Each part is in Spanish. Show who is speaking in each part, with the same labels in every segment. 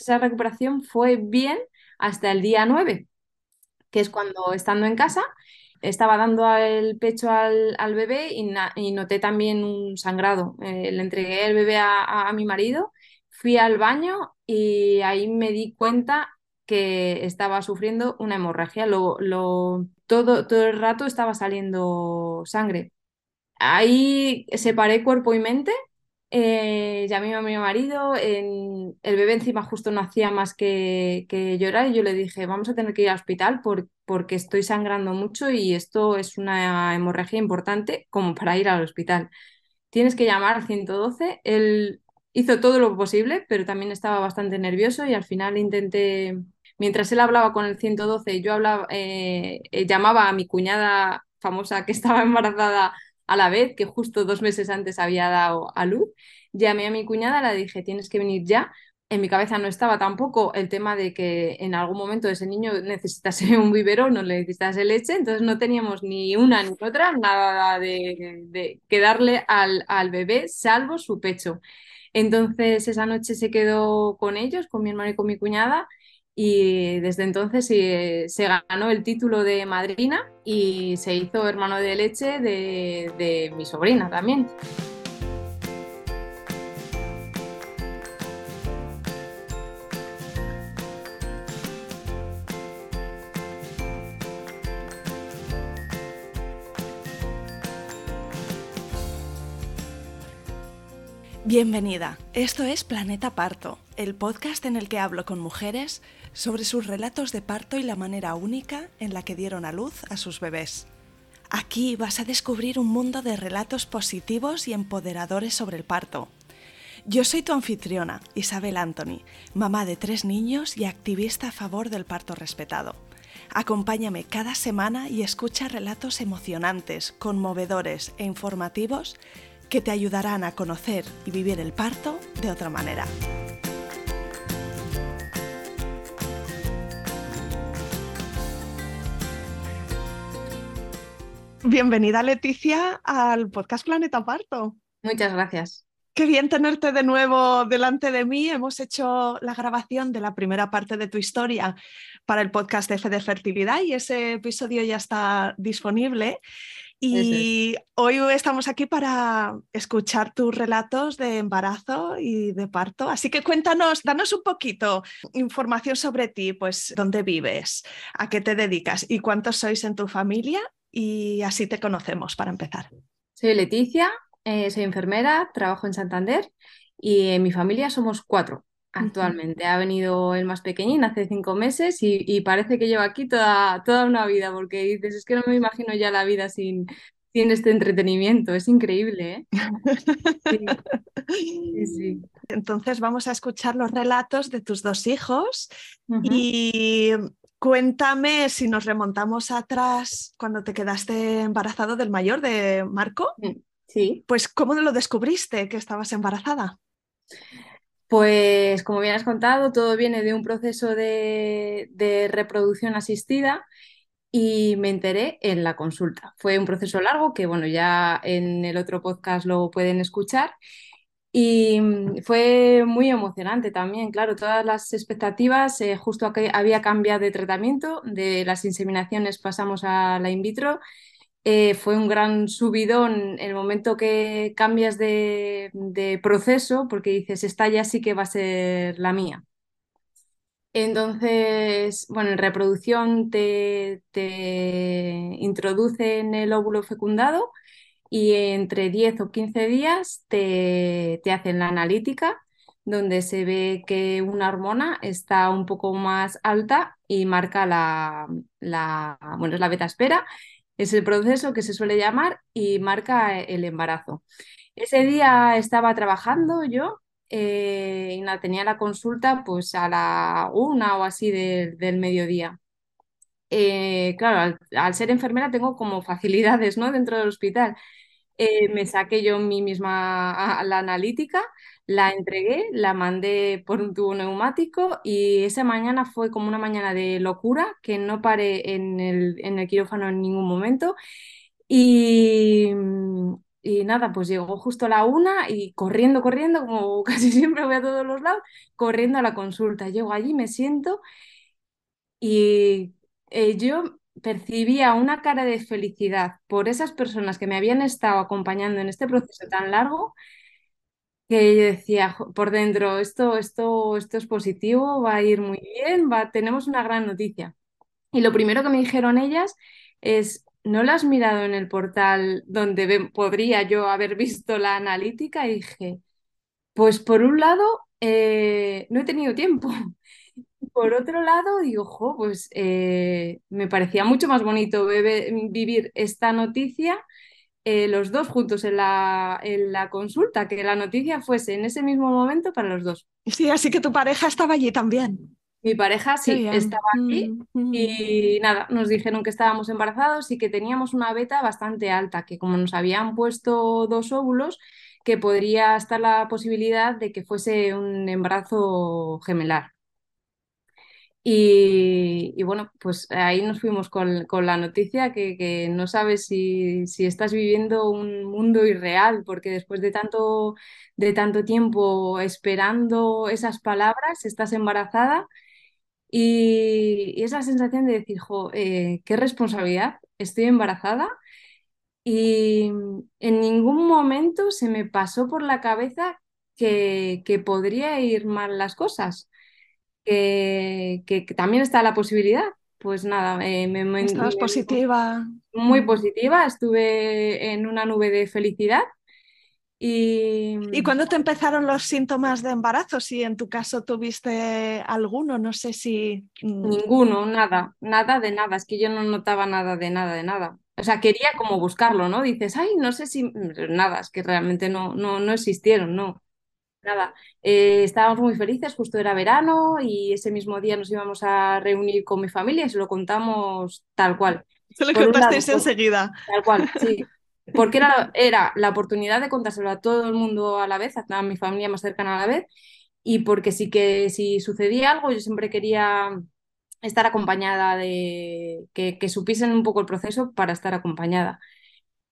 Speaker 1: Esa recuperación fue bien hasta el día 9, que es cuando estando en casa estaba dando el pecho al, bebé y, noté también un sangrado. Eh, le entregué el bebé a, mi marido, fui al baño y ahí me di cuenta que estaba sufriendo una hemorragia. Lo, todo, todo el rato estaba saliendo sangre. Ahí separé cuerpo y mente eh, llamé a mi marido, el bebé encima justo no hacía más que, llorar y yo le dije, vamos a tener que ir al hospital porque estoy sangrando mucho y esto es una hemorragia importante como para ir al hospital. Tienes que llamar al 112. Él hizo todo lo posible, pero también estaba bastante nervioso y al final intenté, mientras él hablaba con el 112, yo hablaba, eh, eh, llamaba a mi cuñada famosa que estaba embarazada a la vez, que justo dos meses antes había dado a luz. Llamé a mi cuñada, le dije, tienes que venir ya. En mi cabeza no estaba tampoco el tema de que en algún momento ese niño necesitase un biberón no le necesitase leche, entonces no teníamos ni una ni otra, nada de, de que darle al, al bebé, salvo su pecho. Entonces esa noche se quedó con ellos, con mi hermano y con mi cuñada, y desde entonces se ganó el título de madrina y se hizo hermano de leche de, mi sobrina también.
Speaker 2: Bienvenida, esto es Planeta Parto, el podcast en el que hablo con mujeres sobre sus relatos de parto y la manera única en la que dieron a luz a sus bebés. Aquí vas a descubrir un mundo de relatos positivos y empoderadores sobre el parto. Yo soy tu anfitriona, Isabel Anthony, mamá de tres niños y activista a favor del parto respetado. Acompáñame cada semana y escucha relatos emocionantes, conmovedores e informativos que te ayudarán a conocer y vivir el parto de otra manera. Bienvenida Leticia al podcast Planeta Parto.
Speaker 1: Muchas gracias.
Speaker 2: Qué bien tenerte de nuevo delante de mí. Hemos hecho la grabación de la primera parte de tu historia para el podcast de Fe de Fertilidad y ese episodio ya está disponible. Y hoy estamos aquí para escuchar tus relatos de embarazo y de parto. Así que cuéntanos, danos un poquito información sobre ti, pues dónde vives, a qué te dedicas y cuántos sois en tu familia y así te conocemos para empezar.
Speaker 1: Soy Leticia, eh, soy enfermera, trabajo en Santander y en mi familia somos cuatro actualmente. Ha venido el más pequeñín hace cinco meses y, parece que lleva aquí toda, toda una vida porque dices, es que no me imagino ya la vida sin, sin este entretenimiento, es increíble. ¿eh?
Speaker 2: Entonces vamos a escuchar los relatos de tus dos hijos y Cuéntame si nos remontamos atrás cuando te quedaste embarazado del mayor, de Marco.
Speaker 1: Mm, sí.
Speaker 2: Pues, ¿cómo lo descubriste que estabas embarazada?
Speaker 1: Pues, como bien has contado, todo viene de un proceso de, reproducción asistida y me enteré en la consulta. Fue un proceso largo que, bueno, ya en el otro podcast lo pueden escuchar y mm, fue muy emocionante también, claro, todas las expectativas, eh, justo que había cambiado de tratamiento, de las inseminaciones pasamos a la in vitro, eh, fue un gran subidón el momento que cambias de, proceso, porque dices, esta ya sí que va a ser la mía. Entonces, bueno, en reproducción te, te introducen el óvulo fecundado y entre 10 o 15 días te, hacen la analítica donde se ve que una hormona está un poco más alta y marca la, la, bueno, es la beta espera, es el proceso que se suele llamar y marca el embarazo. Ese día estaba trabajando yo eh, y la, tenía la consulta pues a la una o así del mediodía. Eh, claro, al, ser enfermera tengo como facilidades ¿no? dentro del hospital. Eh, me saqué yo mí misma la analítica, la entregué, la mandé por un tubo neumático y esa mañana fue como una mañana de locura, que no paré en el, en el quirófano en ningún momento. Y, nada, pues llegó justo la una y corriendo, corriendo, como casi siempre voy a todos los lados, corriendo a la consulta. Llego allí, me siento y eh, yo percibía una cara de felicidad por esas personas que me habían estado acompañando en este proceso tan largo que yo decía por dentro, esto, esto, esto es positivo, va a ir muy bien, va, tenemos una gran noticia. Y lo primero que me dijeron ellas es, ¿no lo has mirado en el portal donde podría yo haber visto la analítica? Y dije, pues por un lado, eh, no he tenido tiempo. Por otro lado, digo, jo, pues eh, me parecía mucho más bonito vivir esta noticia eh, los dos juntos en la, en la consulta, que la noticia fuese en ese mismo momento para los dos.
Speaker 2: Sí, así que tu pareja estaba allí también.
Speaker 1: Mi pareja sí, estaba allí mm, mm. y nada, nos dijeron que estábamos embarazados y que teníamos una beta bastante alta, que como nos habían puesto dos óvulos, que podría estar la posibilidad de que fuese un embarazo gemelar. Y, bueno, pues ahí nos fuimos con, la noticia que, no sabes si, estás viviendo un mundo irreal, porque después de tanto, de tanto tiempo esperando esas palabras, estás embarazada y, esa sensación de decir, jo, eh, qué responsabilidad, estoy embarazada y en ningún momento se me pasó por la cabeza que, que podría ir mal las cosas que, también está la posibilidad. Pues nada, eh, me,
Speaker 2: Estabas positiva.
Speaker 1: Muy positiva, estuve en una nube de felicidad. Y...
Speaker 2: ¿Y cuándo te empezaron los síntomas de embarazo? Si en tu caso tuviste alguno, no sé si...
Speaker 1: Mm, Ninguno, nada, nada de nada. Es que yo no notaba nada de nada de nada. O sea, quería como buscarlo, ¿no? Dices, ay, no sé si... Nada, es que realmente no, no, no existieron, no. Nada, eh, estábamos muy felices, justo era verano y ese mismo día nos íbamos a reunir con mi familia y se lo contamos tal cual.
Speaker 2: Se lo contasteis enseguida.
Speaker 1: Tal cual, sí. Porque era, era la oportunidad de contárselo a todo el mundo a la vez, a mi familia más cercana a la vez, y porque sí que si sucedía algo, yo siempre quería estar acompañada de que, que supiesen un poco el proceso para estar acompañada.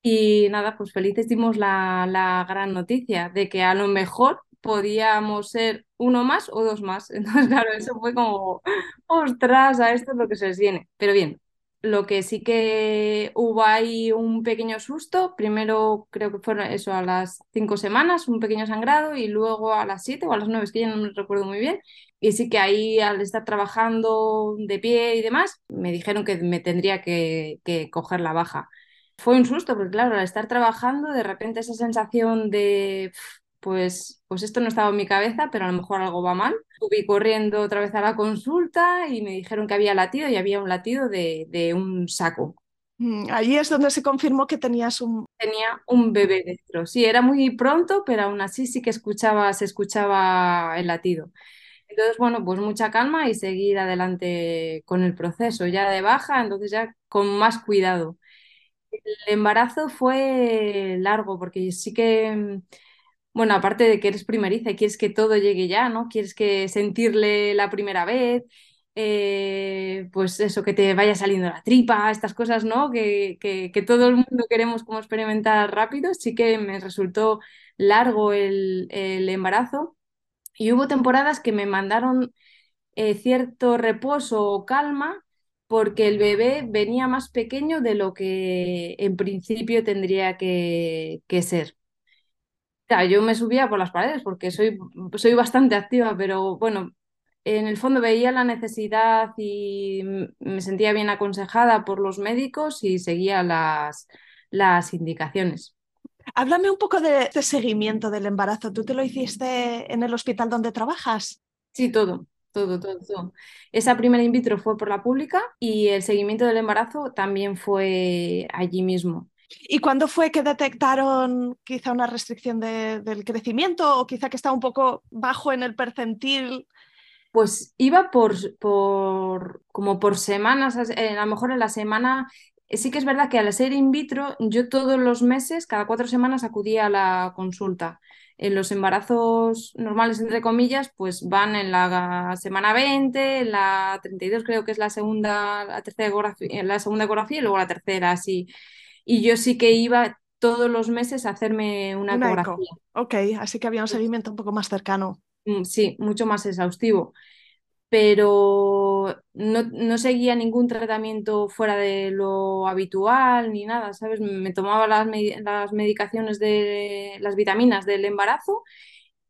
Speaker 1: Y nada, pues felices dimos la, la gran noticia de que a lo mejor podíamos ser uno más o dos más. Entonces, claro, eso fue como, ostras, a esto es lo que se les viene. Pero bien, lo que sí que hubo ahí un pequeño susto, primero creo que fueron eso a las cinco semanas, un pequeño sangrado, y luego a las siete o a las nueve, es que ya no me recuerdo muy bien. Y sí que ahí al estar trabajando de pie y demás, me dijeron que me tendría que, que coger la baja. Fue un susto, porque claro, al estar trabajando, de repente esa sensación de pues, pues esto no estaba en mi cabeza, pero a lo mejor algo va mal. Subí corriendo otra vez a la consulta y me dijeron que había latido y había un latido de, un saco.
Speaker 2: Mm, allí es donde se confirmó que tenías un...
Speaker 1: Tenía un bebé dentro. Sí, era muy pronto, pero aún así sí que escuchaba, se escuchaba el latido. Entonces, bueno, pues mucha calma y seguir adelante con el proceso. Ya de baja, entonces ya con más cuidado. El embarazo fue largo porque sí que bueno, aparte de que eres primeriza y quieres que todo llegue ya, ¿no? Quieres que sentirle la primera vez, eh, pues eso, que te vaya saliendo la tripa, estas cosas, ¿no? Que, que, todo el mundo queremos como experimentar rápido. Sí que me resultó largo el, embarazo y hubo temporadas que me mandaron eh, cierto reposo o calma porque el bebé venía más pequeño de lo que en principio tendría que, que ser yo me subía por las paredes porque soy, soy bastante activa, pero bueno, en el fondo veía la necesidad y me sentía bien aconsejada por los médicos y seguía las, las indicaciones.
Speaker 2: Háblame un poco de, seguimiento del embarazo. ¿Tú te lo hiciste en el hospital donde trabajas?
Speaker 1: Sí, todo, todo, todo, todo. Esa primera in vitro fue por la pública y el seguimiento del embarazo también fue allí mismo.
Speaker 2: ¿Y cuándo fue que detectaron quizá una restricción del crecimiento o quizá que estaba un poco bajo en el percentil?
Speaker 1: Pues iba por, por como por semanas, a lo mejor en la semana sí que es verdad que al ser in vitro, yo todos los meses, cada cuatro semanas, acudía a la consulta. En los embarazos normales, entre comillas, pues van en la semana 20, en la 32 creo que es la segunda, la tercera ecografía, la segunda ecografía y luego la tercera, así. Y yo sí que iba todos los meses hacerme una,
Speaker 2: Una eco.
Speaker 1: ecografía.
Speaker 2: Ok, así que había un seguimiento un poco más cercano.
Speaker 1: Mm, Sí, mucho más exhaustivo. Pero no, no seguía ningún tratamiento fuera de lo habitual ni nada, ¿sabes? Me tomaba las, las medicaciones de las vitaminas del embarazo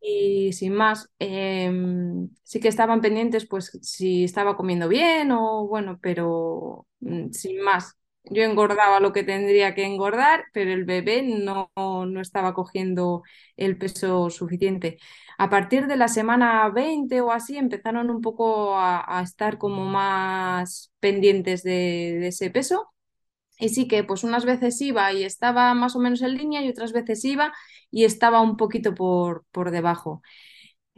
Speaker 1: y sin más, em, sí que estaban pendientes, pues si estaba comiendo bien o bueno, pero mm, sin más. Yo engordaba lo que tendría que engordar, pero el bebé no, no estaba cogiendo el peso suficiente. A partir de la semana 20 o así empezaron un poco a, estar como más pendientes de, ese peso. Y sí que pues unas veces iba y estaba más o menos en línea y otras veces iba y estaba un poquito por, por debajo.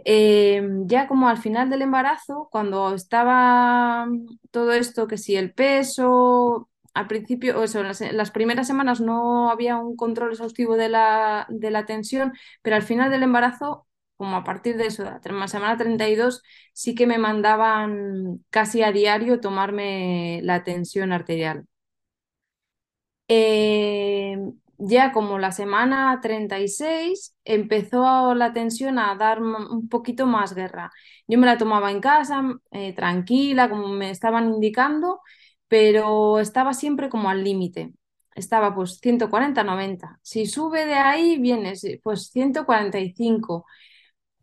Speaker 1: Eh, ya como al final del embarazo, cuando estaba todo esto, que si el peso, al principio, eso, en las, en las primeras semanas no había un control exhaustivo de la, de la tensión, pero al final del embarazo, como a partir de eso, la semana 32, sí que me mandaban casi a diario tomarme la tensión arterial. Eh, ya como la semana 36 empezó la tensión a dar un poquito más guerra. Yo me la tomaba en casa, eh, tranquila, como me estaban indicando, pero estaba siempre como al límite. Estaba pues 140, 90. Si sube de ahí, viene si- pues 145.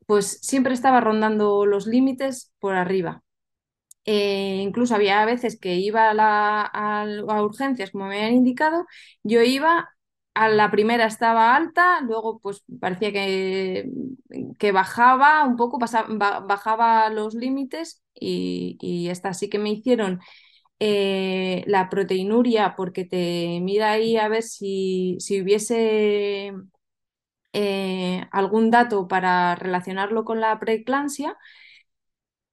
Speaker 1: Pues siempre estaba rondando los límites por arriba. Eh, incluso había veces que iba a, la- a- urgencias, como me habían indicado, yo iba, a la primera estaba alta, luego pues parecía que, que bajaba un poco, bajaba los límites y, y esta sí que me hicieron eh, la proteinuria porque te mira ahí a ver si, si hubiese eh, algún dato para relacionarlo con la preeclampsia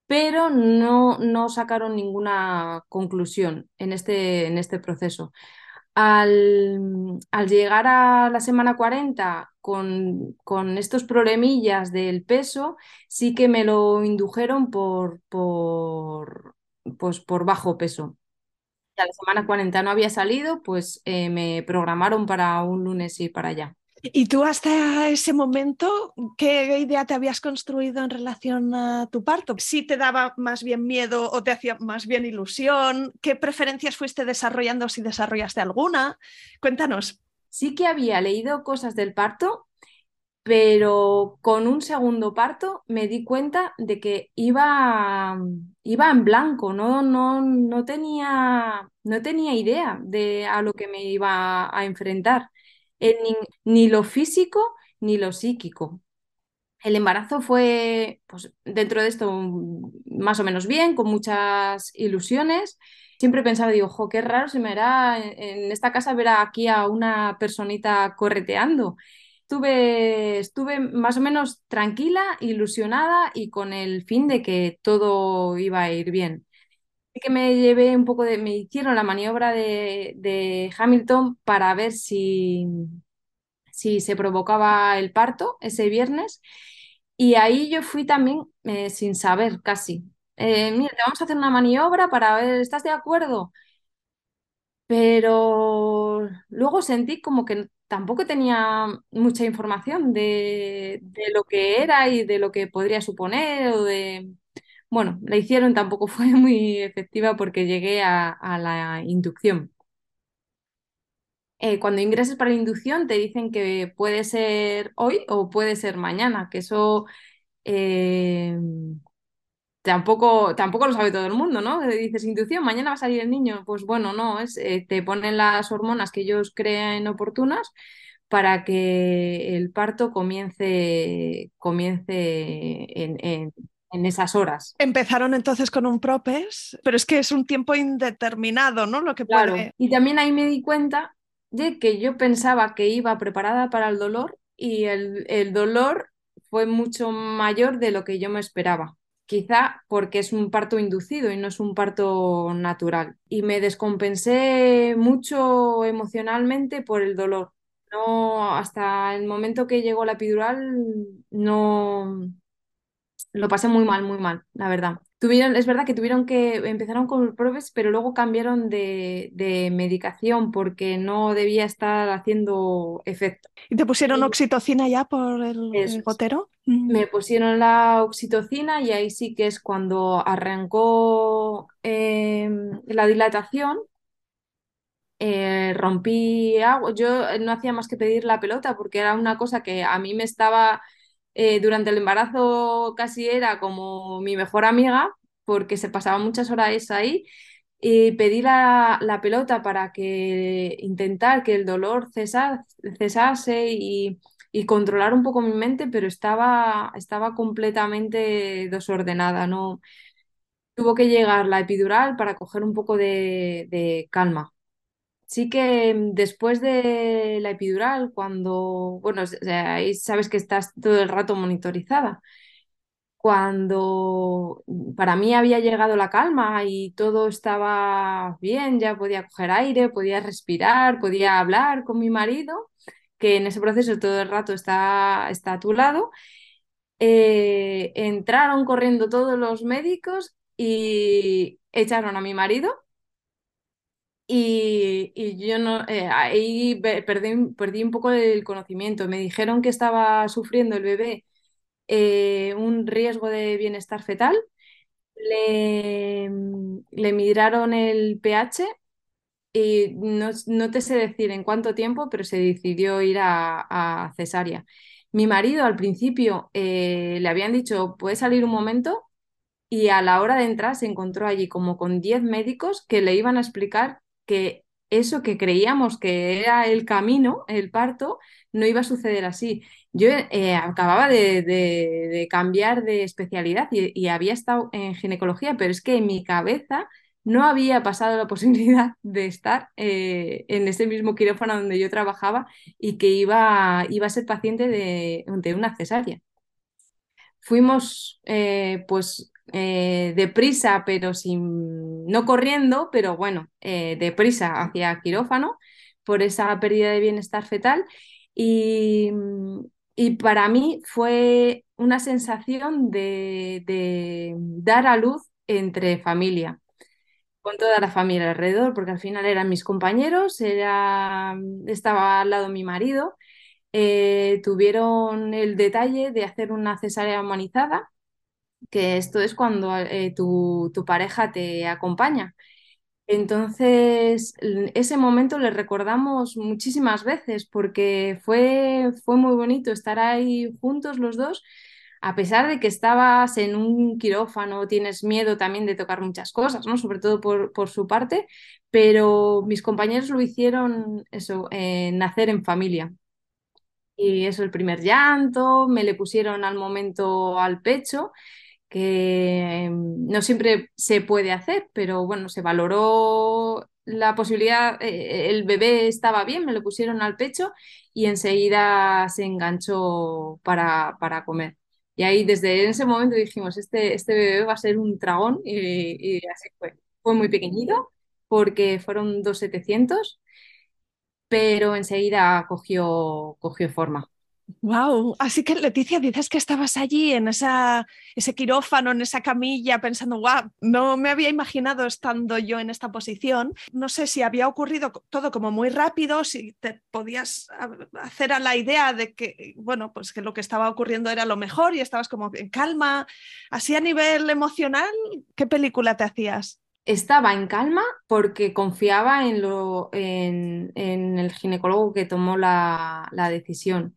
Speaker 1: pero no, no sacaron ninguna conclusión en este, en este proceso. Al, al llegar a la semana 40 con, con estos problemillas del peso, sí que me lo indujeron por, por, pues por bajo peso. Y a la semana 40 no había salido, pues eh, me programaron para un lunes y para allá.
Speaker 2: ¿Y tú hasta ese momento qué idea te habías construido en relación a tu parto? ¿Si te daba más bien miedo o te hacía más bien ilusión? ¿Qué preferencias fuiste desarrollando si desarrollaste alguna? Cuéntanos.
Speaker 1: Sí que había leído cosas del parto, pero con un segundo parto me di cuenta de que iba, iba en blanco, no, no, no tenía, no tenía idea de a lo que me iba a enfrentar, en ni, ni lo físico ni lo psíquico. El embarazo fue, pues, dentro de esto, más o menos bien, con muchas ilusiones. Siempre pensaba, digo, jo, qué raro se me hará en esta casa ver aquí a una personita correteando. Estuve, estuve más o menos tranquila, ilusionada y con el fin de que todo iba a ir bien. Así que me llevé un poco de, me hicieron la maniobra de, de Hamilton para ver si, si se provocaba el parto ese viernes. Y ahí yo fui también eh, sin saber casi. Eh, mira, te vamos a hacer una maniobra para ver, ¿estás de acuerdo? Pero luego sentí como que tampoco tenía mucha información de, lo que era y de lo que podría suponer o de... Bueno, la hicieron, tampoco fue muy efectiva porque llegué a, a la inducción. Eh, cuando ingreses para la inducción te dicen que puede ser hoy o puede ser mañana, que eso eh, tampoco, tampoco lo sabe todo el mundo, ¿no? Dices, inducción, mañana va a salir el niño. Pues bueno, no, es, eh, te ponen las hormonas que ellos creen oportunas para que el parto comience, comience en, en- en esas horas.
Speaker 2: Empezaron entonces con un propes, pero es que es un tiempo indeterminado, ¿no? Lo que
Speaker 1: Claro.
Speaker 2: puede...
Speaker 1: Y también ahí me di cuenta de que yo pensaba que iba preparada para el dolor y el, el dolor fue mucho mayor de lo que yo me esperaba. Quizá porque es un parto inducido y no es un parto natural. Y me descompensé mucho emocionalmente por el dolor. No, hasta el momento que llegó la epidural, no lo pasé muy mal, muy mal, la verdad. Tuvieron, es verdad que tuvieron que, empezaron con pruebas, pero luego cambiaron de, de medicación porque no debía estar haciendo efecto.
Speaker 2: ¿Y te pusieron
Speaker 1: Y
Speaker 2: oxitocina ya por el, el gotero? Mm.
Speaker 1: Me pusieron la oxitocina y ahí sí que es cuando arrancó em, la dilatación eh, rompí agua. Yo eh, no hacía más que pedir la pelota porque era una cosa que a mí me estaba, eh, durante el embarazo casi era como mi mejor amiga porque se pasaba muchas horas ahí y pedí la, la pelota para que intentar que el dolor cesa- cesase y, y controlar un poco mi mente, pero estaba, estaba completamente desordenada, ¿no? Tuvo que llegar la epidural para coger un poco de de calma. Sí que mm, después de la epidural, cuando, bueno, ahí sabes que estás todo el rato monitorizada. Cuando mm, para mí había llegado la calma y todo estaba bien, ya podía coger aire, podía respirar, podía hablar con mi marido, que en ese proceso todo el rato está, está a tu lado, eh, entraron corriendo todos los médicos y echaron a mi marido y, y yo no, eh, ahí pe- perdí, perdí un poco el conocimiento. Me dijeron que estaba sufriendo el bebé eh, un riesgo de bienestar fetal. Le, le midieron el pH y no, no te sé decir en cuánto tiempo, pero se decidió ir a, a cesárea. Mi marido al principio eh, le habían dicho, ¿puede salir un momento? y a la hora de entrar se encontró allí como con 10 médicos que le iban a explicar que eso que creíamos que era el camino, el parto, no iba a suceder así. Yo eh, acababa de, cambiar de especialidad y, y había estado en ginecología, pero es que en mi cabeza no había pasado la posibilidad de estar eh, en ese mismo quirófano donde yo trabajaba y que iba, iba a ser paciente de, de una cesárea. Fuimos eh, pues eh, deprisa, pero sin, no corriendo, pero bueno, eh, deprisa hacia quirófano por esa pérdida de bienestar fetal. Y, y para mí fue una sensación de, de dar a luz entre familia, con toda la familia alrededor, porque al final eran mis compañeros, era, estaba al lado mi marido eh, tuvieron el detalle de hacer una cesárea humanizada, que esto es cuando eh, tu, tu pareja te acompaña. Entonces, ese momento le recordamos muchísimas veces porque fue, fue muy bonito estar ahí juntos los dos, a pesar de que estabas en un quirófano, tienes miedo también de tocar muchas cosas, ¿no? Sobre todo por, por su parte, pero mis compañeros lo hicieron eso, eh, nacer en familia. Y eso, el primer llanto, me le pusieron al momento al pecho, que mm, no siempre se puede hacer, pero bueno, se valoró la posibilidad, eh, el bebé estaba bien, me lo pusieron al pecho y enseguida se enganchó para, para comer. Y ahí desde ese momento dijimos, este, este bebé va a ser un dragón y, y así fue. Fue muy pequeñito porque fueron dos setecientos pero enseguida cogió, cogió forma.
Speaker 2: Wow, así que Leticia, dices que estabas allí en esa, ese quirófano, en esa camilla, pensando, wow, no me había imaginado estando yo en esta posición. No sé si había ocurrido todo como muy rápido, si te podías hacer a la idea de que, bueno, pues que lo que estaba ocurriendo era lo mejor y estabas como en calma. Así a nivel emocional, ¿qué película te hacías?
Speaker 1: Estaba en calma porque confiaba en, lo, en, en el ginecólogo que tomó la, la decisión.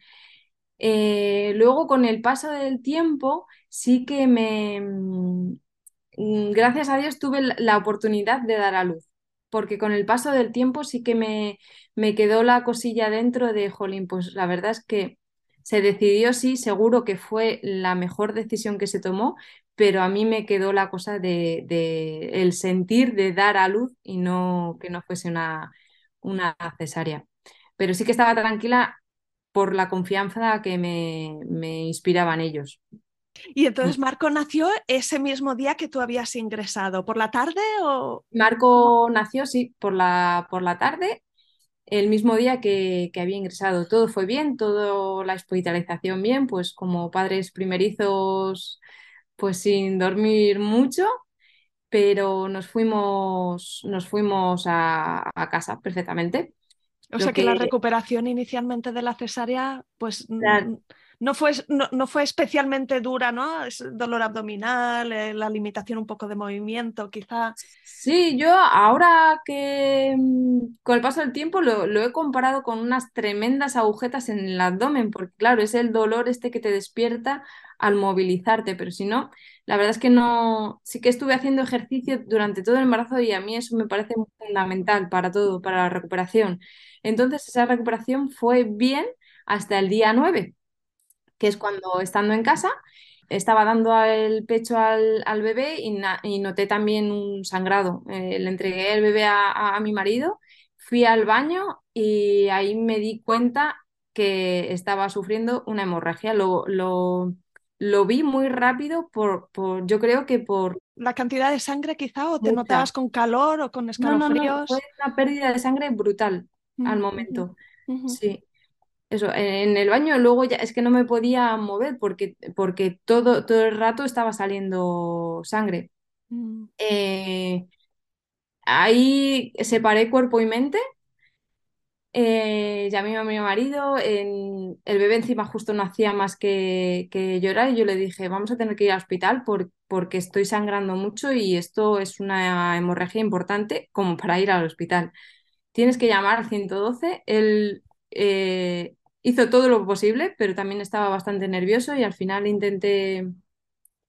Speaker 1: Eh, luego, con el paso del tiempo, sí que me, mm, gracias a Dios, tuve la la oportunidad de dar a luz, porque con el paso del tiempo sí que me, me quedó la cosilla dentro de, jolín, pues la verdad es que se decidió, sí, seguro que fue la mejor decisión que se tomó, pero a mí me quedó la cosa de, de el sentir de dar a luz y no que no fuese una, una cesárea. Pero sí que estaba tranquila por la confianza que me, me inspiraban ellos.
Speaker 2: Y entonces Marco nació ese mismo día que tú habías ingresado, ¿por la tarde o...?
Speaker 1: Marco nació, sí, por la, por la tarde, el mismo día que, que había ingresado. Todo fue bien, toda la hospitalización bien, pues como padres primerizos pues sin dormir mucho, pero nos fuimos, nos fuimos a, a casa perfectamente.
Speaker 2: O sea que la
Speaker 1: que-
Speaker 2: recuperación inicialmente de la cesárea, pues
Speaker 1: La-
Speaker 2: no fue, no, no fue especialmente dura, ¿no? Es dolor abdominal, eh, la limitación un poco de movimiento, quizá.
Speaker 1: Sí, yo ahora que mm, con el paso del tiempo lo, lo he comparado con unas tremendas agujetas en el abdomen, porque claro, es el dolor este que te despierta al movilizarte, pero si no, la verdad es que no, sí que estuve haciendo ejercicio durante todo el embarazo y a mí eso me parece fundamental para todo, para la recuperación. Entonces esa recuperación fue bien hasta el día 9, que es cuando estando en casa estaba dando el pecho al, al bebé y, noté también un sangrado. Eh, le entregué el bebé a, a- a mi marido, fui al baño y ahí me di cuenta que estaba sufriendo una hemorragia. Lo, lo, lo vi muy rápido por, por, yo creo que por
Speaker 2: La cantidad de sangre quizá, o te
Speaker 1: mucha.
Speaker 2: notabas con calor o con
Speaker 1: No, no, no,
Speaker 2: escalofríos.
Speaker 1: fue una pérdida de sangre brutal al momento. Sí. Eso, en el baño luego ya es que no me podía mover porque, porque todo, todo el rato estaba saliendo sangre.
Speaker 2: Mm.
Speaker 1: Eh, ahí separé cuerpo y mente, eh, llamé a mi marido, en- el bebé encima justo no hacía más que, que llorar y yo le dije, vamos a tener que ir al hospital por- porque estoy sangrando mucho y esto es una hemorragia importante como para ir al hospital. Tienes que llamar al 112. Él eh, hizo todo lo posible, pero también estaba bastante nervioso y al final intenté,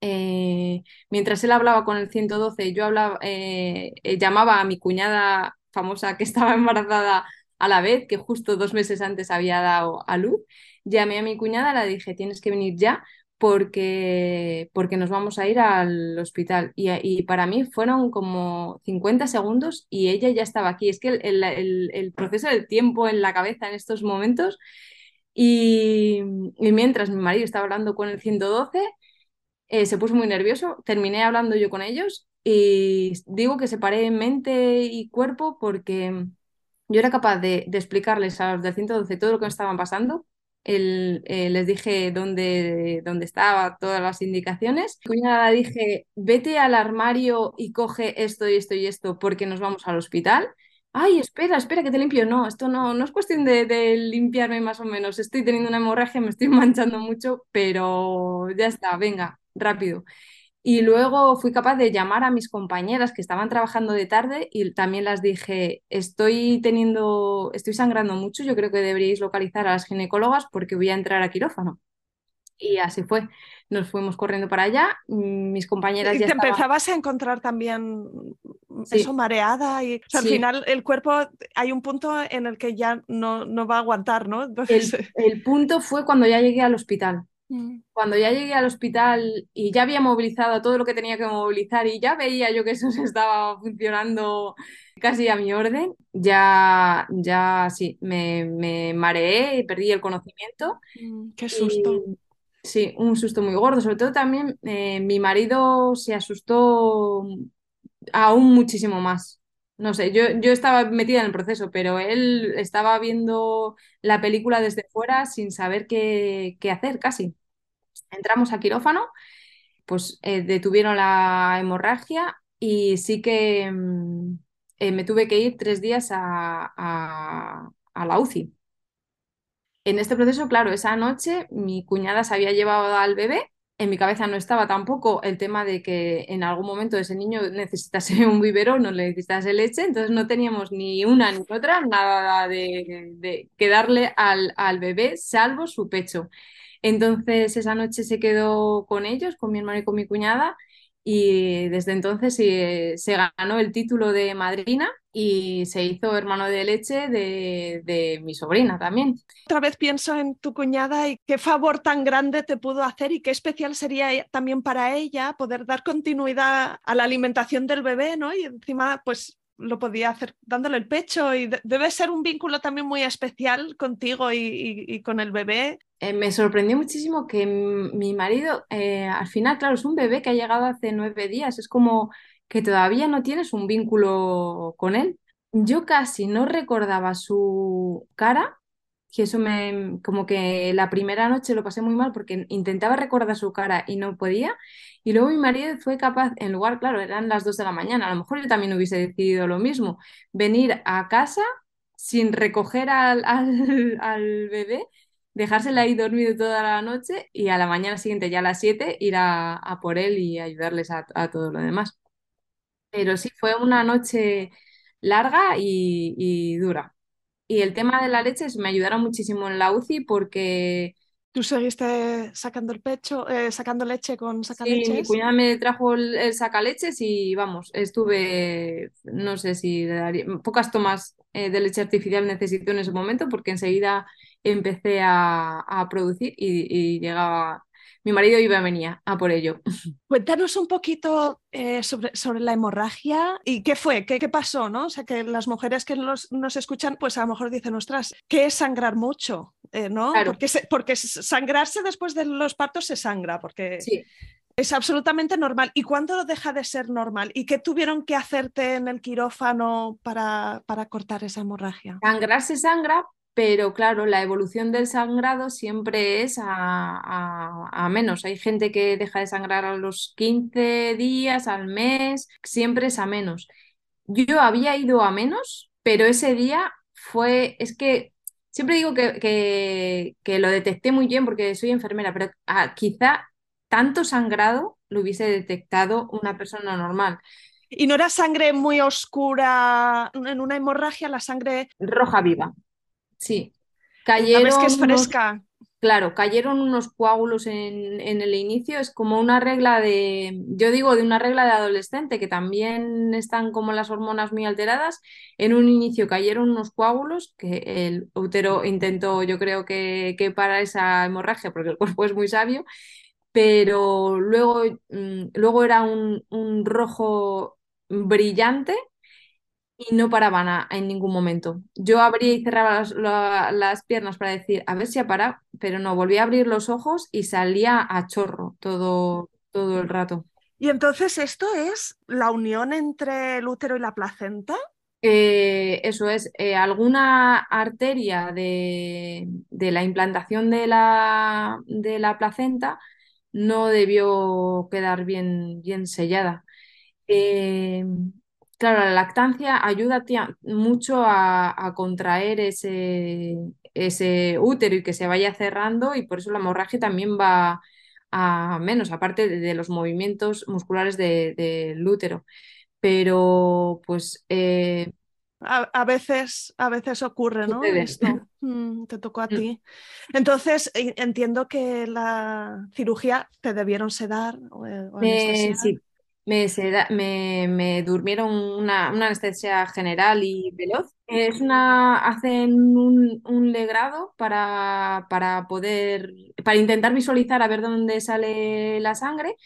Speaker 1: eh, mientras él hablaba con el 112, yo hablaba, eh, llamaba a mi cuñada famosa que estaba embarazada a la vez, que justo dos meses antes había dado a luz. Llamé a mi cuñada, le dije, tienes que venir ya porque, porque nos vamos a ir al hospital. Y, y para mí fueron como 50 segundos y ella ya estaba aquí. Es que el, el- proceso del tiempo en la cabeza en estos momentos y, y mientras mi marido estaba hablando con el 112, eh, se puso muy nervioso, terminé hablando yo con ellos y digo que separé mente y cuerpo porque yo era capaz de, de explicarles a los del 112 todo lo que me estaban pasando. El- eh, les dije dónde, dónde estaba, todas las indicaciones. Cuñada dije, vete al armario y coge esto y esto y esto porque nos vamos al hospital. Ay, espera, espera que te limpio. No, esto no, no es cuestión de limpiarme más o menos. Estoy teniendo una hemorragia, me estoy manchando mucho, pero ya está, venga, rápido. Y luego fui capaz de llamar a mis compañeras que estaban trabajando de tarde y también las dije, estoy teniendo, estoy sangrando mucho, yo creo que deberíais localizar a las ginecólogas porque voy a entrar a quirófano. Y así fue. Nos fuimos corriendo para allá, mm, mis compañeras
Speaker 2: Y
Speaker 1: ya
Speaker 2: te
Speaker 1: estaban...
Speaker 2: empezabas a encontrar también
Speaker 1: Sí.
Speaker 2: eso mareada y o sea, al final el cuerpo hay un punto en el que ya no, no va a aguantar, ¿no? Entonces,
Speaker 1: El, el punto fue cuando ya llegué al hospital.
Speaker 2: Mm,
Speaker 1: Cuando ya llegué al hospital y ya había movilizado todo lo que tenía que movilizar y ya veía yo que eso se estaba funcionando casi a mi orden, ya, ya sí, me, me mareé y perdí el conocimiento.
Speaker 2: mm, qué susto.
Speaker 1: Y sí, un susto muy gordo. Sobre todo también eh, mi marido se asustó aún muchísimo más. No sé, yo, yo estaba metida en el proceso, pero él estaba viendo la película desde fuera sin saber qué, qué hacer casi. Entramos a quirófano, pues eh, detuvieron la hemorragia y sí que mm, eh, me tuve que ir tres días a, a- a la UCI. En este proceso, claro, esa noche mi cuñada se había llevado al bebé. En mi cabeza no estaba tampoco el tema de que en algún momento ese niño necesitase un biberón o le necesitase leche, entonces no teníamos ni una ni otra, nada de, de que darle al, al bebé, salvo su pecho. Entonces esa noche se quedó con ellos, con mi hermano y con mi cuñada, y desde entonces se, ganó el título de madrina y se hizo hermano de leche de, de mi sobrina también.
Speaker 2: Otra vez pienso en tu cuñada y qué favor tan grande te pudo hacer y qué especial sería e- también para ella poder dar continuidad a la alimentación del bebé, ¿no? Y encima, pues lo podía hacer dándole el pecho y de- debe ser un vínculo también muy especial contigo y, con el bebé.
Speaker 1: Eh, me sorprendió muchísimo que mi marido, eh, al final, claro, es un bebé que ha llegado hace nueve días, es como que todavía no tienes un vínculo con él. Yo casi no recordaba su cara que eso me, como que la primera noche lo pasé muy mal porque intentaba recordar su cara y no podía. Y luego mi marido fue capaz, en lugar, claro, eran las dos de la mañana, a lo mejor yo también hubiese decidido lo mismo, venir a casa sin recoger al, al, al bebé, dejársela ahí dormido toda la noche y a la mañana siguiente, ya a las 7, ir a, a por él y ayudarles a, a todo lo demás. Pero sí, fue una noche larga y, y dura. Y el tema de la leche me ayudaron muchísimo en la UCI porque
Speaker 2: ¿Tú seguiste sacando el pecho, eh, sacando leche con
Speaker 1: sí, mi
Speaker 2: sacaleches?
Speaker 1: cuñada me trajo el, el sacaleches y vamos, estuve, no sé si le daría- pocas tomas eh, de leche artificial necesito en ese momento porque enseguida empecé a, a producir y, y llegaba, mi marido iba y venía a por ello.
Speaker 2: Cuéntanos un poquito eh, sobre, sobre la hemorragia y qué fue, qué, qué pasó, ¿no? O sea, que las mujeres que nos, nos escuchan, pues a lo mejor dicen, ostras, ¿qué es sangrar mucho? Eh, ¿no?
Speaker 1: Claro,
Speaker 2: Porque, se- porque sangrarse después de los partos se sangra, porque
Speaker 1: sí.
Speaker 2: es absolutamente normal. ¿Y cuándo deja de ser normal? ¿Y qué tuvieron que hacerte en el quirófano para, para cortar esa hemorragia?
Speaker 1: Sangrar se sangra, pero claro, la evolución del sangrado siempre es a, a- a menos. Hay gente que deja de sangrar a los 15 días, al mes, siempre es a menos. Yo había ido a menos, pero ese día fue, es que siempre digo que, que- que lo detecté muy bien porque soy enfermera, pero ah, quizá tanto sangrado lo hubiese detectado una persona normal.
Speaker 2: ¿Y no era sangre muy oscura? En una hemorragia la sangre,
Speaker 1: Roja viva, sí.
Speaker 2: la ves que
Speaker 1: Cayeron
Speaker 2: es
Speaker 1: unos
Speaker 2: fresca.
Speaker 1: Claro, cayeron unos coágulos en, en el inicio, es como una regla de, yo digo de una regla de adolescente, que también están como las hormonas muy alteradas. En un inicio cayeron unos coágulos que el útero intentó, yo creo que, que para esa hemorragia, porque el cuerpo es muy sabio, pero luego, mm, luego era un, un rojo brillante y no paraban a- en ningún momento. Yo abría y cerraba las, la- las piernas para decir, a ver si ha parado, pero no, volví a abrir los ojos y salía a chorro todo, todo el rato.
Speaker 2: Y entonces esto es la unión entre el útero y la placenta.
Speaker 1: Eh, eso es, eh, alguna arteria de, de la implantación de la, de la placenta no debió quedar bien, bien sellada. Eh, claro, la lactancia ayuda mucho a, a contraer ese, ese útero y que se vaya cerrando y por eso la hemorragia también va a menos, aparte de, de los movimientos musculares de- del útero. Pero pues eh,
Speaker 2: A, a veces, a veces ocurre, ¿no? Esto Mm, te tocó a
Speaker 1: Mm.
Speaker 2: ti. Entonces, entiendo que la cirugía te debieron sedar o, eh, o anestesiar.
Speaker 1: sí, me, seda- me, me durmieron una, una anestesia general y veloz. Es una, hacen un, un legrado para, para poder, para intentar visualizar a ver dónde sale la sangre.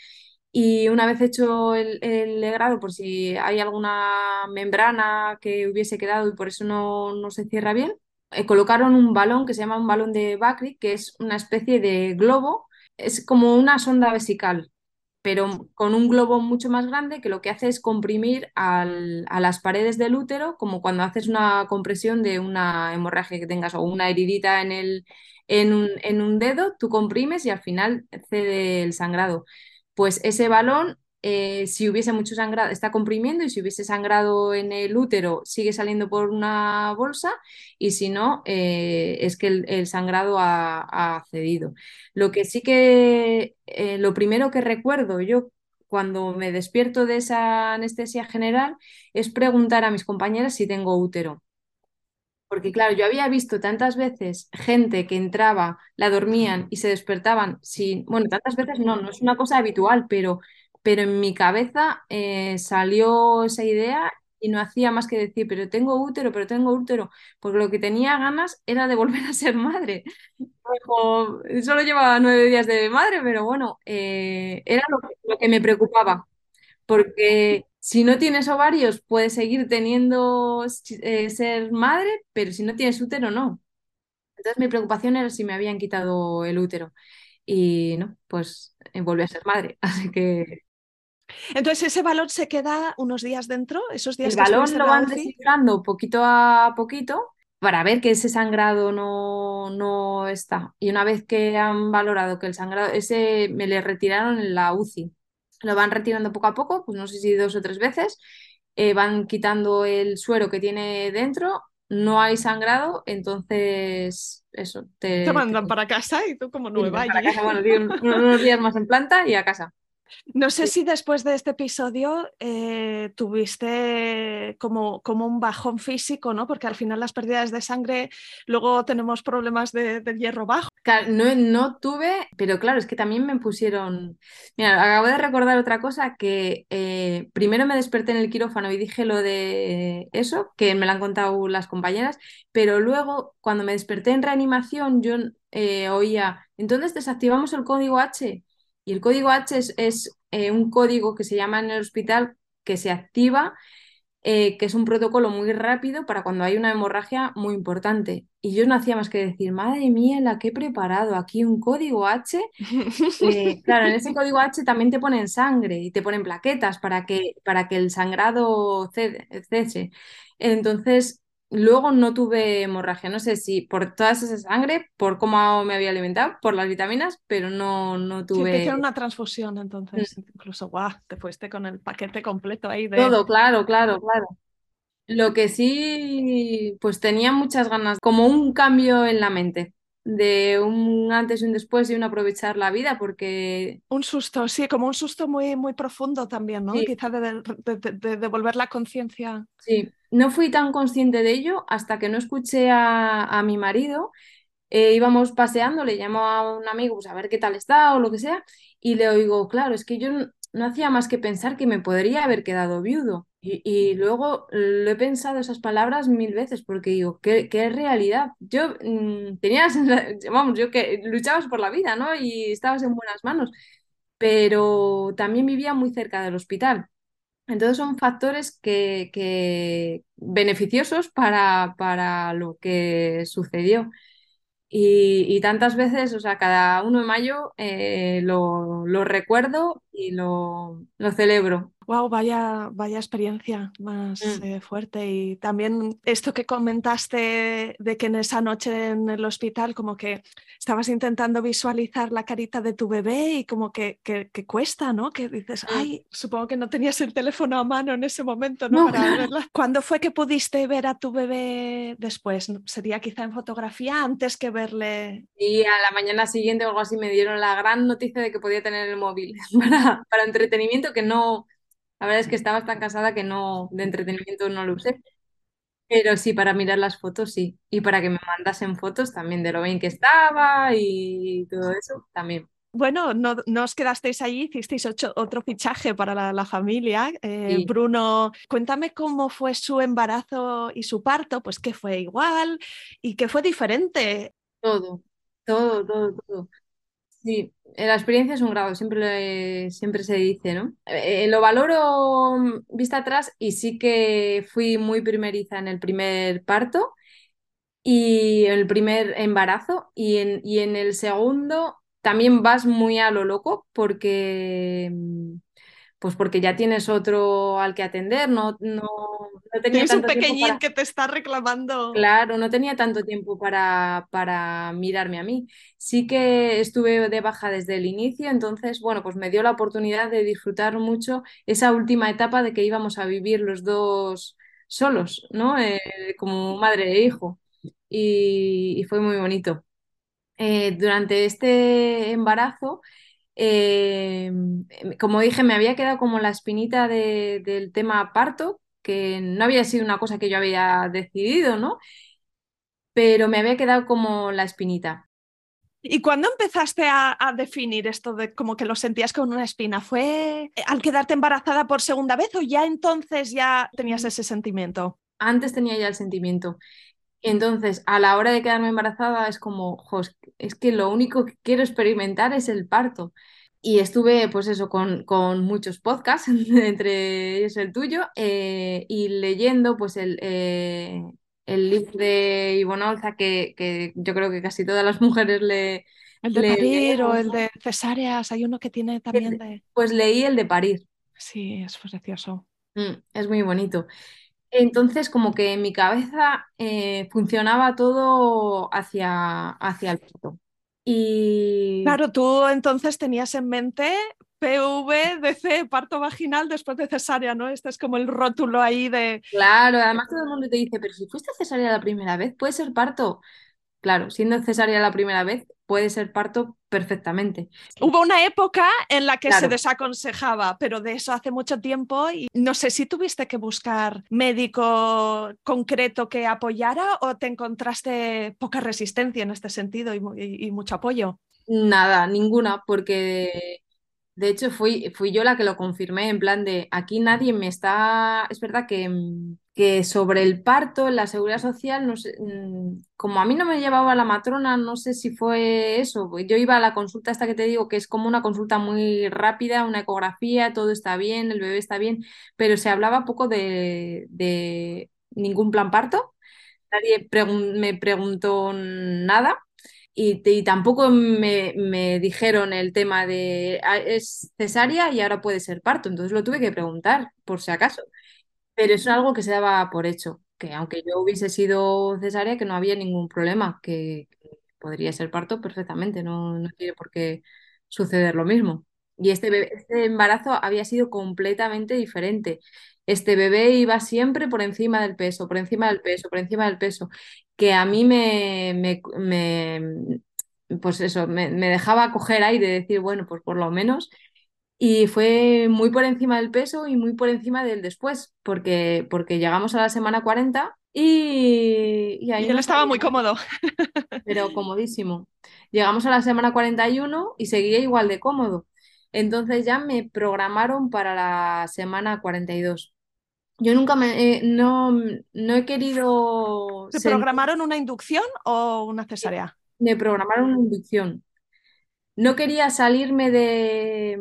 Speaker 1: Y una vez hecho el, el legrado, por si hay alguna membrana que hubiese quedado y por eso no, no se cierra bien, eh, colocaron un balón que se llama un balón de Bakri, que es una especie de globo, es como una sonda vesical pero con un globo mucho más grande que lo que hace es comprimir al- a las paredes del útero, como cuando haces una compresión de una hemorragia que tengas o una heridita en el, en un, en un dedo, tú comprimes y al final cede el sangrado. Pues ese balón, eh, si hubiese mucho sangrado, está comprimiendo y si hubiese sangrado en el útero, sigue saliendo por una bolsa y si no, eh, es que el, sangrado ha, ha cedido. Lo que sí que, eh, lo primero que recuerdo yo cuando me despierto de esa anestesia general es preguntar a mis compañeras si tengo útero. Porque claro, yo había visto tantas veces gente que entraba, la dormían y se despertaban sin, bueno, tantas veces no, no es una cosa habitual, pero, pero en mi cabeza eh, salió esa idea y no hacía más que decir, pero tengo útero, pero tengo útero, porque lo que tenía ganas era de volver a ser madre. Solo llevaba nueve días de madre, pero bueno, eh, era lo que, me preocupaba, porque si no tienes ovarios, puedes seguir teniendo eh, ser madre, pero si no tienes útero, no. Entonces mi preocupación era si me habían quitado el útero y no, pues volví a ser madre. Así que
Speaker 2: Entonces, ese balón se queda unos días dentro, esos
Speaker 1: el
Speaker 2: días que
Speaker 1: balón lo van descifrando poquito a poquito para ver que ese sangrado no, no está. Y una vez que han valorado que el sangrado, ese me le retiraron en la UCI. Lo van retirando poco a poco, pues no sé si dos o tres veces, eh, van quitando el suero que tiene dentro, no hay sangrado, entonces eso.
Speaker 2: Te, mandan para casa y tú como nueva.
Speaker 1: Para casa, bueno, unos días más en planta y a casa.
Speaker 2: No sé si después de este episodio eh, tuviste como, como, un bajón físico, ¿no? Porque al final las pérdidas de sangre, luego tenemos problemas de, hierro bajo.
Speaker 1: no, no, tuve, pero claro, es que también me pusieron... Mira, acabo de recordar otra cosa que eh, primero me desperté en el quirófano y dije lo de eso, que me lo han contado las compañeras, pero luego cuando me desperté en reanimación yo eh, oía, entonces desactivamos el código H y el código H es, eh, un código que se llama en el hospital que se activa, eh, que es un protocolo muy rápido para cuando hay una hemorragia muy importante. Y yo no hacía más que decir, madre mía, la que he preparado aquí un código H. Eh, claro, en ese código H también te ponen sangre y te ponen plaquetas para que, para que el sangrado cese. Entonces, Luego no tuve hemorragia, no sé si por toda esa sangre, por cómo me había alimentado, por las vitaminas, pero no, no tuve.
Speaker 2: Sí, te hicieron una transfusión entonces, mm. incluso, guau, te fuiste con el paquete completo ahí de.
Speaker 1: Todo, claro, claro, claro. Lo que sí, pues tenía muchas ganas, como un cambio en la mente, de un antes y un después y un aprovechar la vida, porque...
Speaker 2: Un susto, sí, como un susto muy, muy profundo también, ¿no? Quizá de, de devolver la conciencia.
Speaker 1: Sí, no fui tan consciente de ello hasta que no escuché a, mi marido. Eh, íbamos paseando, le llamo a un amigo pues, a ver qué tal está o lo que sea, y le oigo, claro, es que yo no, hacía más que pensar que me podría haber quedado viudo. Y, luego lo he pensado esas palabras mil veces porque digo, ¿qué, qué realidad? Yo mm, tenía, vamos, yo que luchabas por la vida, ¿no? Y estabas en buenas manos, pero también vivía muy cerca del hospital. Entonces son factores que, beneficiosos para, para, lo que sucedió. Y, tantas veces, o sea, cada 1 de mayo eh, lo, lo, recuerdo y lo, lo celebro.
Speaker 2: Wow, vaya, vaya experiencia más mm. eh, fuerte. Y también esto que comentaste de que en esa noche en el hospital, como que estabas intentando visualizar la carita de tu bebé y como que, que, cuesta, ¿no? Que dices, ay, supongo que no tenías el teléfono a mano en ese momento, ¿no? Para verla. ¿Cuándo fue que pudiste ver a tu bebé después? ¿Sería quizá en fotografía antes que verle?
Speaker 1: Y a la mañana siguiente o algo así me dieron la gran noticia de que podía tener el móvil para, para entretenimiento que no la verdad es que estaba tan cansada que no, de entretenimiento no lo usé. Pero sí, para mirar las fotos, sí. Y para que me mandasen fotos también de lo bien que estaba y todo eso, también.
Speaker 2: Bueno, no, os quedasteis allí, hicisteis otro fichaje para la, familia. Eh, Bruno, cuéntame cómo fue su embarazo y su parto, pues que fue igual y que fue diferente.
Speaker 1: Todo, todo, todo, todo. Sí, la experiencia es un grado, siempre, siempre se dice, ¿no? Eh, lo valoro mm, vista atrás y sí que fui muy primeriza en el primer parto y el primer embarazo y en, y en el segundo también vas muy a lo loco porque mm, pues porque ya tienes otro al que atender, no, no,
Speaker 2: tenía Tienes un pequeñín que te está reclamando.
Speaker 1: Claro, no tenía tanto tiempo para, para mirarme a mí. Sí que estuve de baja desde el inicio, entonces, bueno, pues me dio la oportunidad de disfrutar mucho esa última etapa de que íbamos a vivir los dos solos, ¿no? Eh, como madre e hijo. Y, fue muy bonito. Eh, durante este embarazo eh, como dije, me había quedado como la espinita del tema parto, que no había sido una cosa que yo había decidido, ¿no? Pero me había quedado como la espinita.
Speaker 2: ¿Y cuándo empezaste a, definir esto de como que lo sentías con una espina? ¿Fue al quedarte embarazada por segunda vez o ya entonces ya tenías ese sentimiento?
Speaker 1: Antes tenía ya el sentimiento. Entonces, a la hora de quedarme embarazada es como, es que lo único que quiero experimentar es el parto. Y estuve, pues eso, con, con muchos podcasts, entre ellos el tuyo, eh, y leyendo, pues el, eh, el libro de Ivonne Olza, que, que, yo creo que casi todas las mujeres le...
Speaker 2: El de parir o el de cesáreas, hay uno que tiene también de...
Speaker 1: Pues leí el de parir.
Speaker 2: Sí, es precioso.
Speaker 1: Mm, es muy bonito. Entonces, como que en mi cabeza eh, funcionaba todo hacia, hacia el parto. Y
Speaker 2: Claro, tú entonces tenías en mente PVDC, parto vaginal después de cesárea, ¿no? Este es como el rótulo ahí de...
Speaker 1: claro, además todo el mundo te dice, pero si fuiste cesárea la primera vez, puede ser parto. Claro, siendo cesárea la primera vez, puede ser parto perfectamente.
Speaker 2: Hubo una época en la que se desaconsejaba, pero de eso hace mucho tiempo y no sé si tuviste que buscar médico concreto que apoyara o te encontraste poca resistencia en este sentido y, mu- y- y mucho apoyo.
Speaker 1: Nada, ninguna, porque de hecho fui, fui yo la que lo confirmé, en plan de aquí nadie me está. Es verdad que, mm, que sobre el parto la seguridad social, no sé, mm, como a mí no me llevaba la matrona, no sé si fue eso. pues Yo iba a la consulta esta que te digo, que es como una consulta muy rápida, una ecografía, todo está bien, el bebé está bien, pero se hablaba poco de, de ningún plan parto. Nadie me preguntó nada. Y, tampoco me, me dijeron el tema de "Ah, es cesárea y ahora puede ser parto, entonces lo tuve que preguntar por si acaso. Pero es algo que se daba por hecho, que aunque yo hubiese sido cesárea, que no había ningún problema, que, podría ser parto perfectamente, no, no tiene por qué suceder lo mismo. Y este este embarazo había sido completamente diferente. Este bebé iba siempre por encima del peso, por encima del peso, por encima del peso, que a mí me, me, me- pues eso, me, me dejaba coger aire decir, bueno, pues por lo menos y fue muy por encima del peso y muy por encima del después, porque, porque llegamos a la semana 40 y, y ahí
Speaker 2: Y él
Speaker 1: no
Speaker 2: estaba muy cómodo.
Speaker 1: pero comodísimo. Llegamos a la semana 41 y seguía igual de cómodo. Entonces ya me programaron para la semana 42. Yo nunca me, eh, no, no he querido
Speaker 2: ¿Te programaron una inducción o una cesárea?
Speaker 1: me programaron una inducción. No quería salirme de,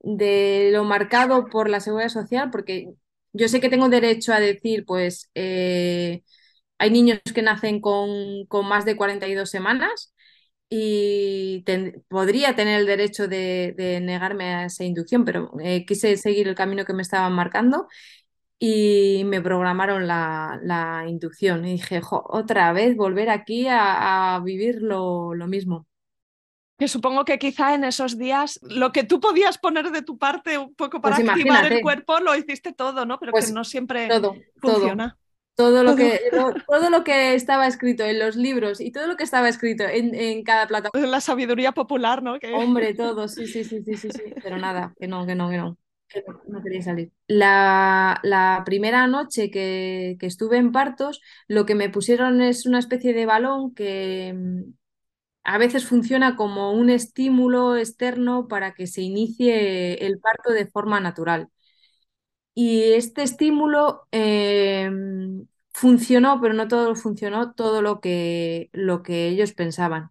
Speaker 1: de lo marcado por la seguridad social, porque yo sé que tengo derecho a decir, pues, eh, hay niños que nacen con, con más de 42 semanas y ten- podría tener el derecho de, de negarme a esa inducción, pero eh, quise seguir el camino que me estaban marcando y me programaron la, la inducción. Y dije, "Jo, otra vez volver aquí a, a vivir lo, lo mismo.
Speaker 2: Que supongo que quizá en esos días lo que tú podías poner de tu parte un poco para
Speaker 1: Pues
Speaker 2: activar el cuerpo lo hiciste todo, ¿no? Pero que
Speaker 1: Pues
Speaker 2: no siempre
Speaker 1: todo.
Speaker 2: funciona.
Speaker 1: todo lo
Speaker 2: Todo.
Speaker 1: que, lo- todo lo que estaba escrito en los libros y todo lo que estaba escrito en, en cada plataforma.
Speaker 2: La sabiduría popular, ¿no? Que...
Speaker 1: Hombre, todo, sí, sí, sí, sí, sí, sí, pero nada, que no, que no, que no, que no, no quería salir. La, la primera noche que, que estuve en partos, lo que me pusieron es una especie de balón que mm, a veces funciona como un estímulo externo para que se inicie el parto de forma natural. Y este estímulo eh, funcionó, pero no todo funcionó todo lo que, lo que ellos pensaban,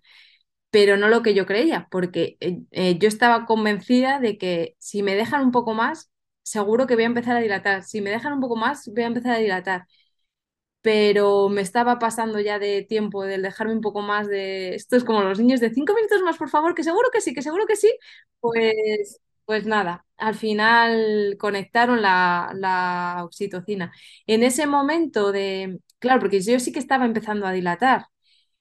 Speaker 1: pero no lo que yo creía, porque eh, eh, yo estaba convencida de que si me dejan un poco más, seguro que voy a empezar a dilatar. Si me dejan un poco más, voy a empezar a dilatar. Pero me estaba pasando ya de tiempo, del dejarme un poco más de... Esto es como los niños de cinco minutos más, por favor, que seguro que sí, que seguro que sí. Pues, pues nada, al final conectaron la, la oxitocina. En ese momento de... Claro, porque yo sí que estaba empezando a dilatar.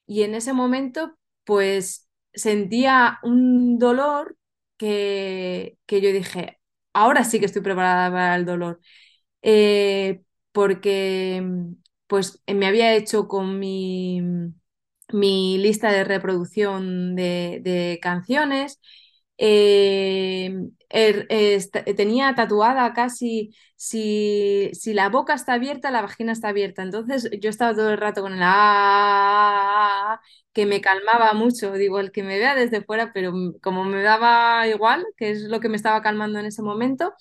Speaker 1: Y en ese momento, pues sentía un dolor que, que yo dije, ahora sí que estoy preparada para el dolor. Eh, porque pues me había hecho con mi, mi lista de reproducción de, de canciones. Eh, er- tenía tatuada casi si, si la boca está abierta, la vagina está abierta. Entonces yo estaba todo el rato con el "ah", que me calmaba mucho. Digo, el que me vea desde fuera, pero como me daba igual, que es lo que me estaba calmando en ese momento.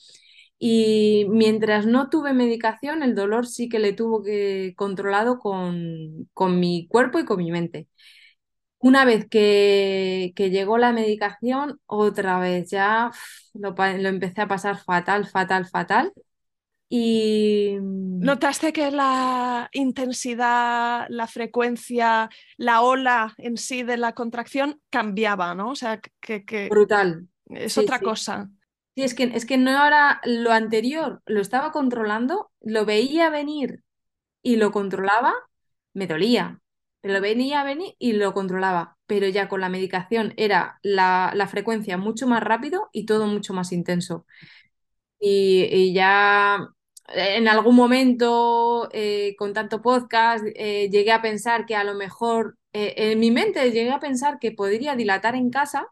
Speaker 1: Y mientras no tuve medicación, el dolor sí que le tuvo que controlado con, con mi cuerpo y con mi mente. Una vez que, que llegó la medicación, otra vez ya lo, lo empecé a pasar fatal, fatal, fatal. Y
Speaker 2: ¿Notaste que la intensidad, la frecuencia, la ola en sí de la contracción cambiaba, ¿no? O sea, que, que
Speaker 1: brutal.
Speaker 2: es
Speaker 1: Sí,
Speaker 2: otra
Speaker 1: sí.
Speaker 2: cosa.
Speaker 1: Sí, es que, es que no era lo anterior, lo estaba controlando, lo veía venir y lo controlaba, me dolía, lo venía venir y lo controlaba, pero ya con la medicación era la, la frecuencia mucho más rápido y todo mucho más intenso. Y, y ya en algún momento, eh, con tanto podcast, eh, llegué a pensar que a lo mejor, eh, en mi mente llegué a pensar que podría dilatar en casa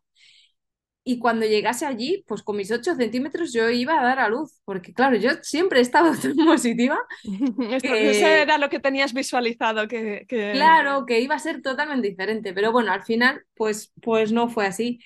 Speaker 1: y cuando llegase allí, pues con mis 8 centímetros yo iba a dar a luz, porque claro, yo siempre he estado tan positiva. Que-
Speaker 2: Eso era lo que tenías visualizado, que, que-
Speaker 1: Claro, que iba a ser totalmente diferente, pero bueno, al final, pues, pues no fue así.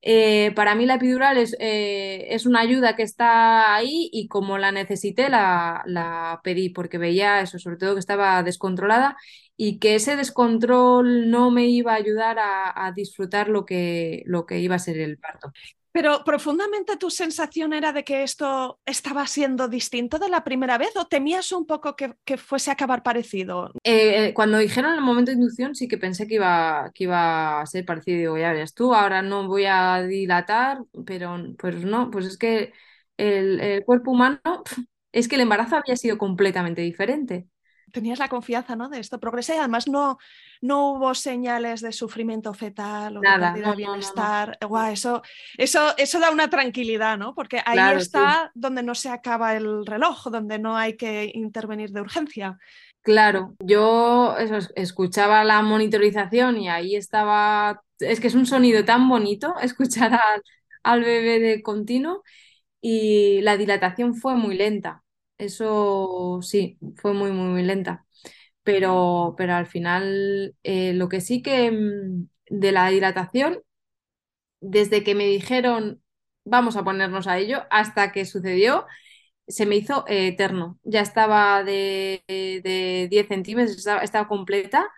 Speaker 1: Eh, para mí la epidural es, eh, es una ayuda que está ahí y como la necesité la, la pedí porque veía eso, sobre todo que estaba descontrolada y que ese descontrol no me iba a ayudar a, a disfrutar lo que, lo que iba a ser el parto.
Speaker 2: Pero profundamente tu sensación era de que esto estaba siendo distinto de la primera vez o temías un poco que, que fuese a acabar parecido.
Speaker 1: Eh, eh, cuando dijeron el momento de inducción sí que pensé que iba, que iba a ser parecido. Digo, ya verás tú, ahora no voy a dilatar, pero pues no, pues es que el, el cuerpo humano, es que el embarazo había sido completamente diferente.
Speaker 2: Tenías la confianza ¿no? de esto progresar y además no, no hubo señales de sufrimiento fetal o
Speaker 1: Nada,
Speaker 2: de
Speaker 1: no, no, no, no.
Speaker 2: bienestar. Guau, eso, eso, eso da una tranquilidad, ¿no? Porque ahí
Speaker 1: Claro,
Speaker 2: está donde no se acaba el reloj, donde no hay que intervenir de urgencia.
Speaker 1: Claro, yo eso, es- escuchaba la monitorización y ahí estaba, es que es un sonido tan bonito escuchar al, al bebé de continuo y la dilatación fue muy lenta. Eso sí, fue muy, muy, muy lenta. Pero, pero al final, eh, lo que sí que mm, de la dilatación, desde que me dijeron vamos a ponernos a ello, hasta que sucedió, se me hizo eh, eterno. Ya estaba de, de 10 centímetros, estaba, estaba completa.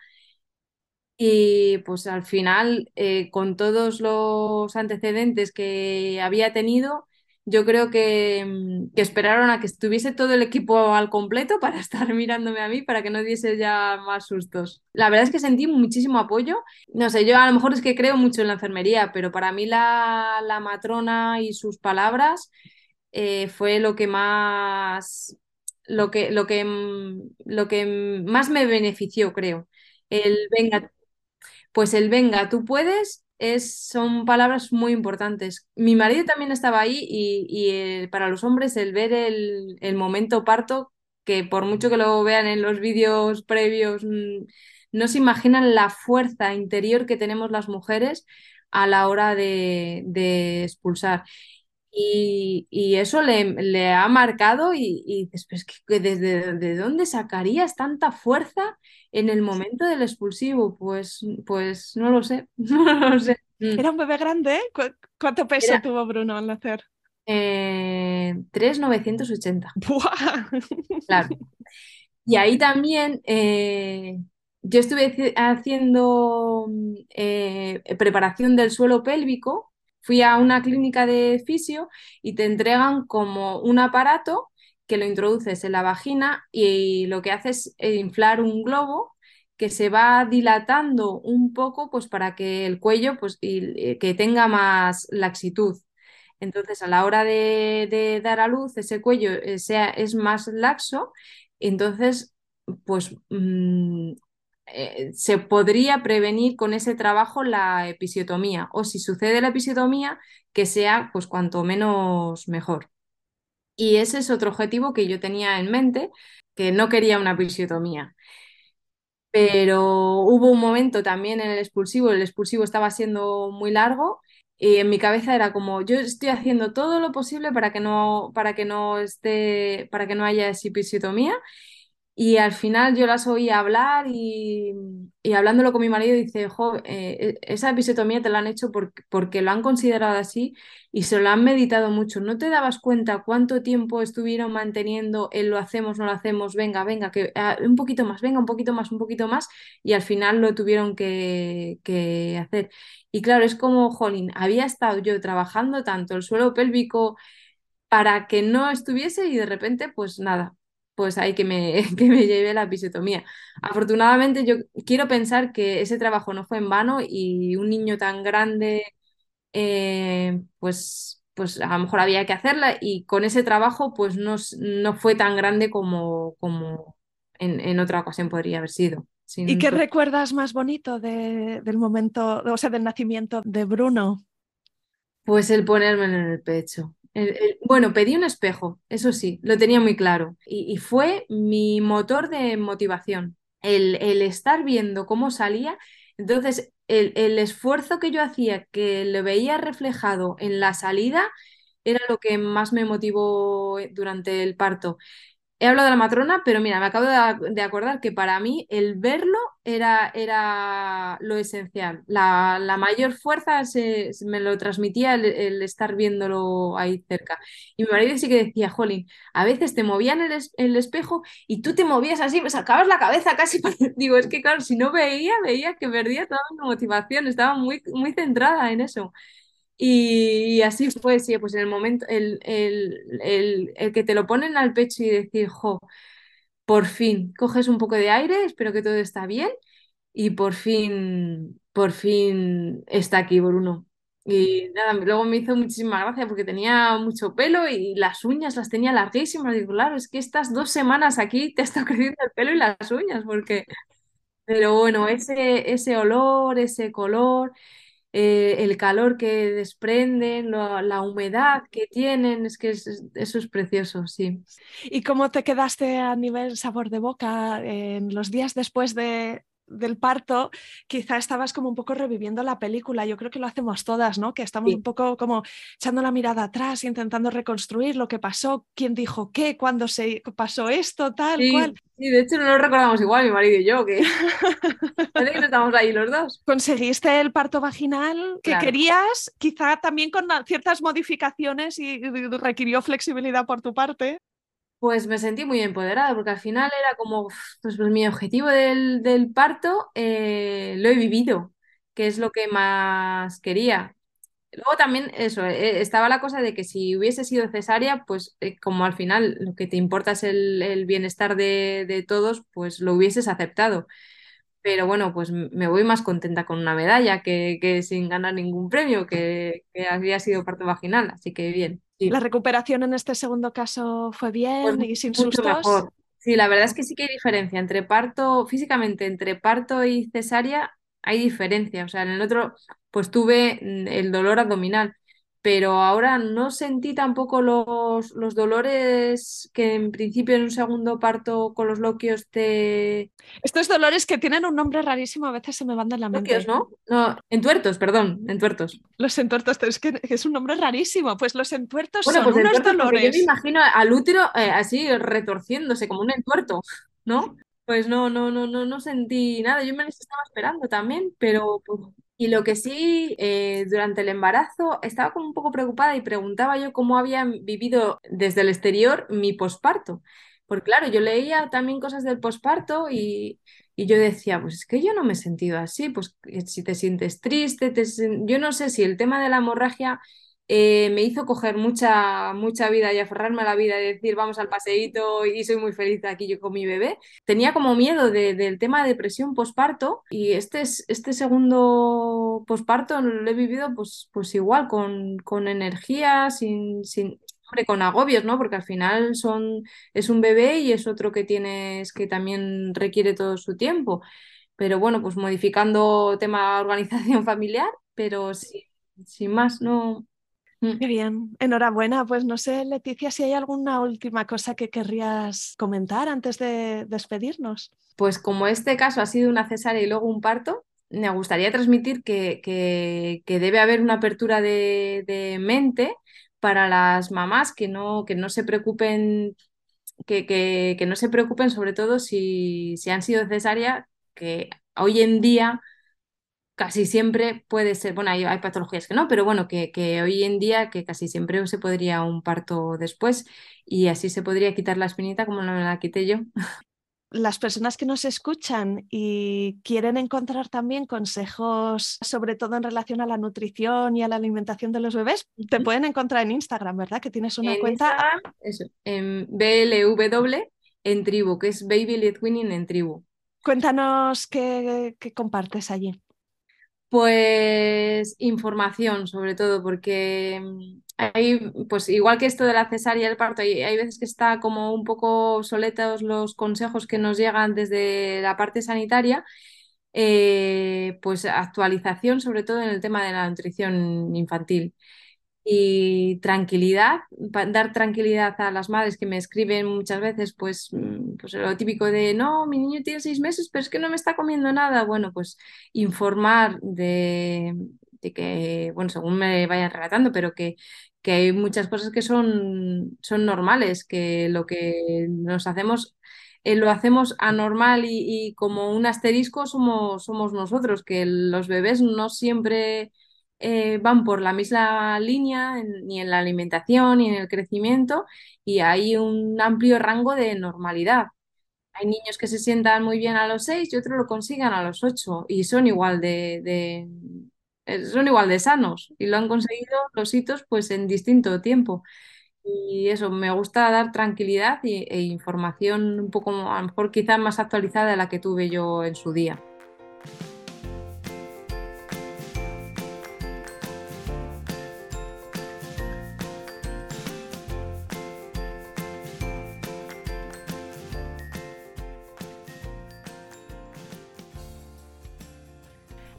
Speaker 1: Y pues al final, eh, con todos los antecedentes que había tenido, yo creo que, mm, que esperaron a que estuviese todo el equipo al completo para estar mirándome a mí, para que no diese ya más sustos. La verdad es que sentí muchísimo apoyo. No sé, yo a lo mejor es que creo mucho en la enfermería, pero para mí la, la matrona y sus palabras eh, fue lo que más, lo que, lo que, mm, lo que más me benefició, creo. El venga, pues el venga, tú puedes, es, son palabras muy importantes. Mi marido también estaba ahí y, y, eh, para los hombres el ver el, el momento parto, que por mucho que lo vean en los vídeos previos, mm, no se imaginan la fuerza interior que tenemos las mujeres a la hora de, de expulsar. Y, y eso le, le ha marcado y, y dices, "Pero es que ¿desde de dónde sacarías tanta fuerza en el momento del expulsivo? Pues, pues no lo sé, no lo sé. Mm.
Speaker 2: Era un bebé grande, ¿eh? ¿Cu- ¿Cuánto peso
Speaker 1: Era-
Speaker 2: tuvo Bruno al nacer?
Speaker 1: Eh, 3,980,
Speaker 2: ¡Buah!
Speaker 1: claro. Y ahí también eh, yo estuve haci- haciendo mm, eh, preparación del suelo pélvico. Fui a una clínica de fisio y te entregan como un aparato que lo introduces en la vagina y lo que hace es eh, inflar un globo que se va dilatando un poco pues para que el cuello pues y que tenga más laxitud. Entonces, a la hora de, de dar a luz, ese cuello eh, sea, es más laxo entonces, pues mm, eh, se podría prevenir con ese trabajo la episiotomía. O si sucede la episiotomía, que sea pues cuanto menos mejor. Y ese es otro objetivo que yo tenía en mente, que no quería una episiotomía. Pero hubo un momento también en el expulsivo, el expulsivo estaba siendo muy largo y en mi cabeza era como, yo estoy haciendo todo lo posible para que no, para que no esté, para que no haya episiotomía y al final yo las oí hablar y, y hablándolo con mi marido dice, jo, eh, esa episiotomía te la han hecho porque, porque lo han considerado así y se lo han meditado mucho. ¿No te dabas cuenta cuánto tiempo estuvieron manteniendo el lo hacemos, no lo hacemos, venga, venga, que ah, un poquito más, venga, un poquito más, un poquito más y al final lo tuvieron que, que hacer? Y claro, es como, jolín, había estado yo trabajando tanto el suelo pélvico para que no estuviese y de repente, pues nada, pues ahí que me, que me lleve la episiotomía. Afortunadamente yo quiero pensar que ese trabajo no fue en vano y un niño tan grande, eh, pues pues a lo mejor había que hacerla y con ese trabajo pues no, no fue tan grande como, como en, otra ocasión podría haber sido.
Speaker 2: ¿Y qué recuerdas más bonito del momento, o sea, del nacimiento de Bruno?
Speaker 1: Pues el ponerme en el pecho. Bueno, pedí un espejo, eso sí, lo tenía muy claro. Y, fue mi motor de motivación. El, el, estar viendo cómo salía. Entonces, el, el, esfuerzo que yo hacía, que lo veía reflejado en la salida, era lo que más me motivó durante el parto. He hablado de la matrona, pero mira, me acabo de, acordar que para mí el verlo era, era lo esencial. La, mayor fuerza se, me lo transmitía el, estar viéndolo ahí cerca. Y mi marido sí que decía, Jolín, a veces te movían el, el espejo y tú te movías así, me sacabas la cabeza casi. Digo, es que claro, si no veía, veía que perdía toda mi motivación, estaba muy, muy centrada en eso. Y, así fue, sí, pues en el momento, el, que te lo ponen al pecho y decir, jo, por fin, coges un poco de aire, espero que todo está bien y por fin, por fin está aquí Bruno. Y nada, luego me hizo muchísima gracia porque tenía mucho pelo y las uñas las tenía larguísimas. Digo, claro, es que estas dos semanas aquí te está creciendo el pelo y las uñas, porque... Pero bueno, ese, ese olor, ese color, eh, el calor que desprenden, la humedad que tienen, es que eso es precioso, sí.
Speaker 2: ¿Y cómo te quedaste a nivel sabor de boca en los días después de, del parto, quizá estabas como un poco reviviendo la película. Yo creo que lo hacemos todas, ¿no? Que estamos un poco como echando la mirada atrás y intentando reconstruir lo que pasó, quién dijo qué, cuándo se pasó esto, tal cual.
Speaker 1: Sí, de hecho no lo recordamos igual, mi marido y yo, que parece que no estamos ahí los dos.
Speaker 2: ¿Conseguiste el parto vaginal que querías? Quizá también con ciertas modificaciones y requirió flexibilidad por tu parte.
Speaker 1: Pues me sentí muy empoderada, porque al final era como, pues, pues mi objetivo del, parto eh, lo he vivido, que es lo que más quería. Luego también eso, eh, estaba la cosa de que si hubiese sido cesárea, pues eh, como al final lo que te importa es el, bienestar de, todos, pues lo hubieses aceptado. Pero bueno, pues me voy más contenta con una medalla que, sin ganar ningún premio, que, que había sido parto vaginal, así que bien.
Speaker 2: ¿La recuperación en este segundo caso fue bien pues y sin sustos? Mejor.
Speaker 1: Sí, la verdad es que sí que hay diferencia entre parto, físicamente, entre parto y cesárea hay diferencia. O sea, en el otro, pues tuve mm, el dolor abdominal, pero ahora no sentí tampoco los, los, dolores que en principio en un segundo parto con los loquios te...
Speaker 2: Estos dolores que tienen un nombre rarísimo a veces se me van de la mente.
Speaker 1: Loquios, ¿no? No, entuertos, perdón, entuertos.
Speaker 2: Los entuertos, es que es un nombre rarísimo, pues los entuertos son pues unos dolores. Yo
Speaker 1: me imagino al útero eh, así retorciéndose como un entuerto, ¿no? Pues no, no, no, no, no sentí nada. Yo me les estaba esperando también, pero pues, y lo que sí, eh, durante el embarazo estaba como un poco preocupada y preguntaba yo cómo habían vivido desde el exterior mi posparto. Porque claro, yo leía también cosas del posparto y, y, yo decía, pues es que yo no me he sentido así, pues si te sientes triste, yo no sé si el tema de la hemorragia eh, me hizo coger mucha, mucha vida y aferrarme a la vida y decir vamos al paseíto y soy muy feliz aquí yo con mi bebé. Tenía como miedo del tema de depresión posparto y este, este segundo posparto lo he vivido pues, pues igual, con, con energía, sin, sin, con agobios, ¿no? Porque al final son, es un bebé y es otro que tienes que también requiere todo su tiempo. Pero bueno, pues modificando tema organización familiar, pero sin, sin más, no.
Speaker 2: Qué bien, enhorabuena. Pues no sé, Leticia, si hay alguna última cosa que querrías comentar antes de despedirnos.
Speaker 1: Pues como este caso ha sido una cesárea y luego un parto, me gustaría transmitir que, que, debe haber una apertura de, mente para las mamás que no, que no se preocupen, que, que, no se preocupen sobre todo si, si han sido cesárea, que hoy en día casi siempre puede ser, bueno, hay, patologías que no, pero bueno, que, hoy en día que casi siempre se podría un parto después y así se podría quitar la espinita como no me la quité yo.
Speaker 2: Las personas que nos escuchan y quieren encontrar también consejos, sobre todo en relación a la nutrición y a la alimentación de los bebés, te pueden encontrar en Instagram, ¿verdad? Que tienes una cuenta.
Speaker 1: eso, en BLW en tribu, que es Baby Lead Winning en tribu.
Speaker 2: Cuéntanos qué compartes allí.
Speaker 1: Pues información, sobre todo, porque mm, hay, pues igual que esto de la cesárea y el parto, hay, hay veces que está como un poco obsoletos los consejos que nos llegan desde la parte sanitaria. Eh, pues actualización sobre todo en el tema de la nutrición infantil y tranquilidad, dar tranquilidad a las madres que me escriben muchas veces, pues, mm, pues lo típico de, no, mi niño tiene seis meses, pero es que no me está comiendo nada. Bueno, pues informar de, de que, bueno, según me vayan relatando, pero que, que hay muchas cosas que son, son normales, que lo que nos hacemos eh, lo hacemos anormal y, y, como un asterisco somos, somos nosotros, que los bebés no siempre eh, van por la misma línea ni en la alimentación ni en el crecimiento y hay un amplio rango de normalidad. Hay niños que se sientan muy bien a los 6 y otros lo consigan a los 8 y son igual de, de, eh, son igual de sanos y lo han conseguido los hitos pues en distinto tiempo. Y eso, me gusta dar tranquilidad y, e información un poco, a lo mejor quizás más actualizada de la que tuve yo en su día.